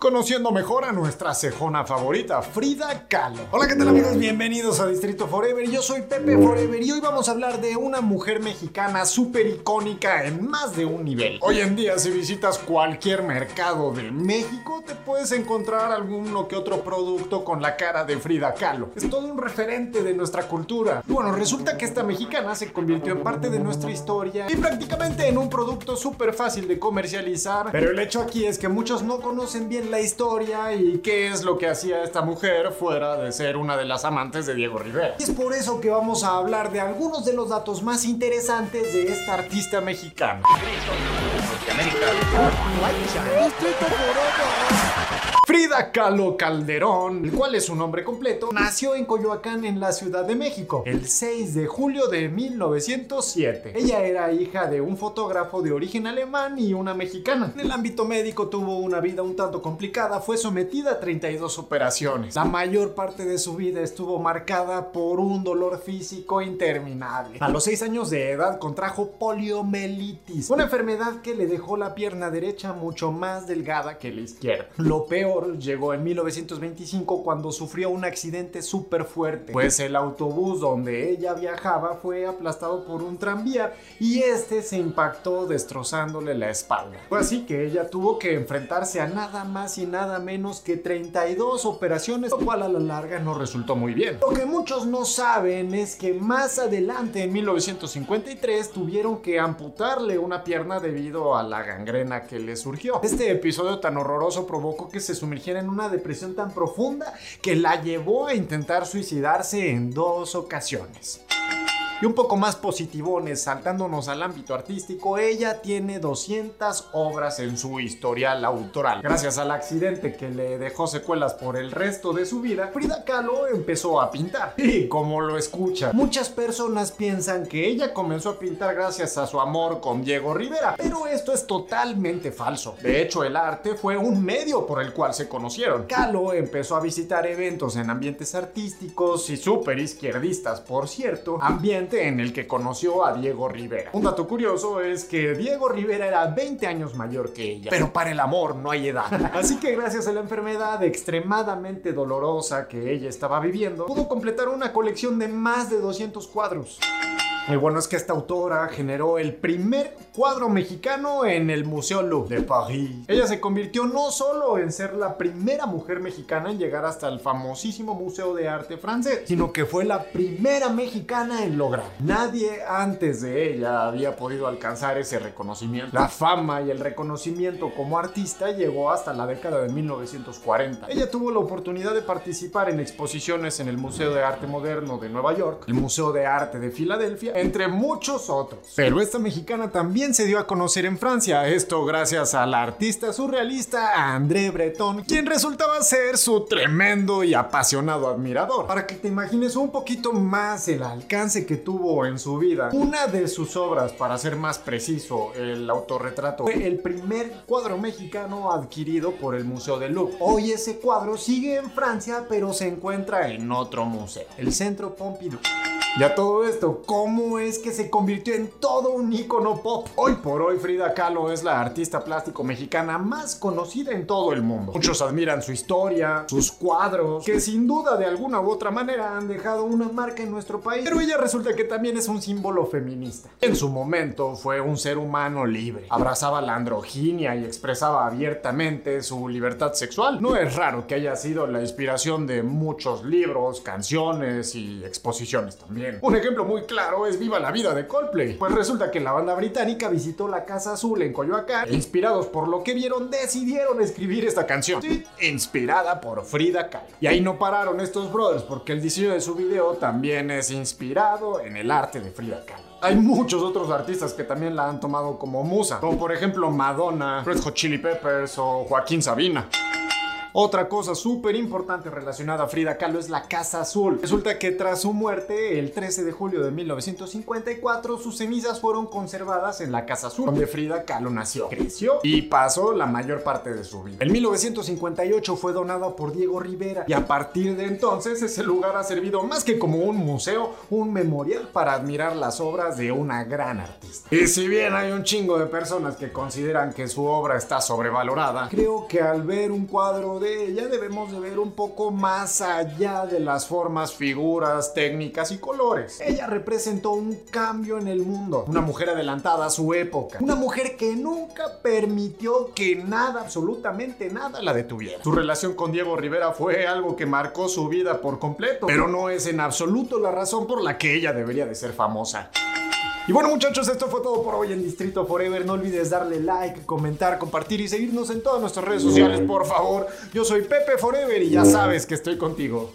conociendo mejor a nuestra cejona favorita, Frida Kahlo. Hola, ¿qué tal amigos? Bienvenidos a Distrito Forever. Yo soy Pepe Forever y hoy vamos a hablar de una mujer mexicana súper icónica en más de un nivel. Hoy en día, si visitas cualquier mercado de México, te puedes encontrar alguno que otro producto con la cara de Frida Kahlo. Es todo un referente de nuestra cultura. Y bueno, resulta que esta mexicana se convirtió en parte de nuestra historia y prácticamente en un producto súper fácil de comercializar. Pero el hecho aquí es que muchos no conocen bien la historia y qué es lo que hacía esta mujer fuera de ser una de las amantes de Diego Rivera. Y es por eso que vamos a hablar de algunos de los datos más interesantes de esta artista mexicana. Frida Kahlo Calderón, el cual es su nombre completo, nació en Coyoacán en la Ciudad de México el 6 de julio de 1907. Ella era hija de un fotógrafo de origen alemán y una mexicana. En el ámbito médico tuvo una vida un tanto complicada, fue sometida a 32 operaciones. La mayor parte de su vida estuvo marcada por un dolor físico interminable. A los 6 años de edad contrajo poliomielitis, una enfermedad que le dejó la pierna derecha mucho más delgada que la izquierda. Lo peor llegó en 1925 cuando sufrió un accidente súper fuerte, pues el autobús donde ella viajaba fue aplastado por un tranvía y este se impactó destrozándole la espalda. Fue así que ella tuvo que enfrentarse a nada más y nada menos que 32 operaciones, lo cual a la larga no resultó muy bien. Lo que muchos no saben es que más adelante en 1953 tuvieron que amputarle una pierna debido a la gangrena que le surgió. Este episodio tan horroroso provocó que se sumergiera en una depresión tan profunda que la llevó a intentar suicidarse en dos ocasiones. Y un poco más positivones, saltándonos al ámbito artístico, ella tiene 200 obras en su historial autoral. Gracias al accidente que le dejó secuelas por el resto de su vida, Frida Kahlo empezó a pintar. Y como lo escucha, muchas personas piensan que ella comenzó a pintar gracias a su amor con Diego Rivera, pero esto es totalmente falso. De hecho, el arte fue un medio por el cual se conocieron. Kahlo empezó a visitar eventos en ambientes artísticos y súper izquierdistas, por cierto, ambientes en el que conoció a Diego Rivera. Un dato curioso es que Diego Rivera era 20 años mayor que ella, pero para el amor no hay edad. Así que gracias a la enfermedad extremadamente dolorosa que ella estaba viviendo, pudo completar una colección de más de 200 cuadros. Y bueno es que esta autora generó el primer cuadro mexicano en el Museo Louvre de París. Ella se convirtió no solo en ser la primera mujer mexicana en llegar hasta el famosísimo Museo de Arte francés, sino que fue la primera mexicana en lograr. Nadie antes de ella había podido alcanzar ese reconocimiento. La fama y el reconocimiento como artista llegó hasta la década de 1940. Ella tuvo la oportunidad de participar en exposiciones en el Museo de Arte Moderno de Nueva York, el Museo de Arte de Filadelfia, entre muchos otros. Pero esta mexicana también se dio a conocer en Francia, esto gracias a la artista surrealista André Breton, quien resultaba ser su tremendo y apasionado admirador. Para que te imagines un poquito más el alcance que tuvo en su vida, una de sus obras, para ser más preciso, el autorretrato, fue el primer cuadro mexicano adquirido por el Museo del Louvre. Hoy ese cuadro sigue en Francia, pero se encuentra en otro museo, el Centro Pompidou. Ya todo esto, ¿cómo es que se convirtió en todo un icono pop? Hoy por hoy Frida Kahlo es la artista plástico mexicana más conocida en todo el mundo. Muchos admiran su historia, sus cuadros, que sin duda de alguna u otra manera han dejado una marca en nuestro país. Pero ella resulta que también es un símbolo feminista. En su momento fue un ser humano libre. Abrazaba la androginia y expresaba abiertamente su libertad sexual. No es raro que haya sido la inspiración de muchos libros, canciones y exposiciones también. Un ejemplo muy claro es Viva la vida de Coldplay. Pues resulta que la banda británica visitó la Casa Azul en Coyoacán e inspirados por lo que vieron decidieron escribir esta canción. Sí, inspirada por Frida Kahlo. Y ahí no pararon estos brothers porque el diseño de su video también es inspirado en el arte de Frida Kahlo. Hay muchos otros artistas que también la han tomado como musa, como por ejemplo Madonna, Red Hot Chili Peppers o Joaquín Sabina. Otra cosa súper importante relacionada a Frida Kahlo es la Casa Azul. Resulta que tras su muerte, el 13 de julio de 1954, sus cenizas fueron conservadas en la Casa Azul, donde Frida Kahlo nació, creció y pasó la mayor parte de su vida. En 1958 fue donada por Diego Rivera y a partir de entonces ese lugar ha servido más que como un museo, un memorial para admirar las obras de una gran artista. Y si bien hay un chingo de personas que consideran que su obra está sobrevalorada, creo que al ver un cuadro de ella debemos de ver un poco más allá de las formas, figuras, técnicas y colores. Ella representó un cambio en el mundo, una mujer adelantada a su época, una mujer que nunca permitió que nada, absolutamente nada la detuviera. Su relación con Diego Rivera fue algo que marcó su vida por completo, pero no es en absoluto la razón por la que ella debería de ser famosa. Y bueno muchachos, esto fue todo por hoy en Distrito Forever. No olvides darle like, comentar, compartir y seguirnos en todas nuestras redes sociales, por favor. Yo soy Pepe Forever y ya sabes que estoy contigo.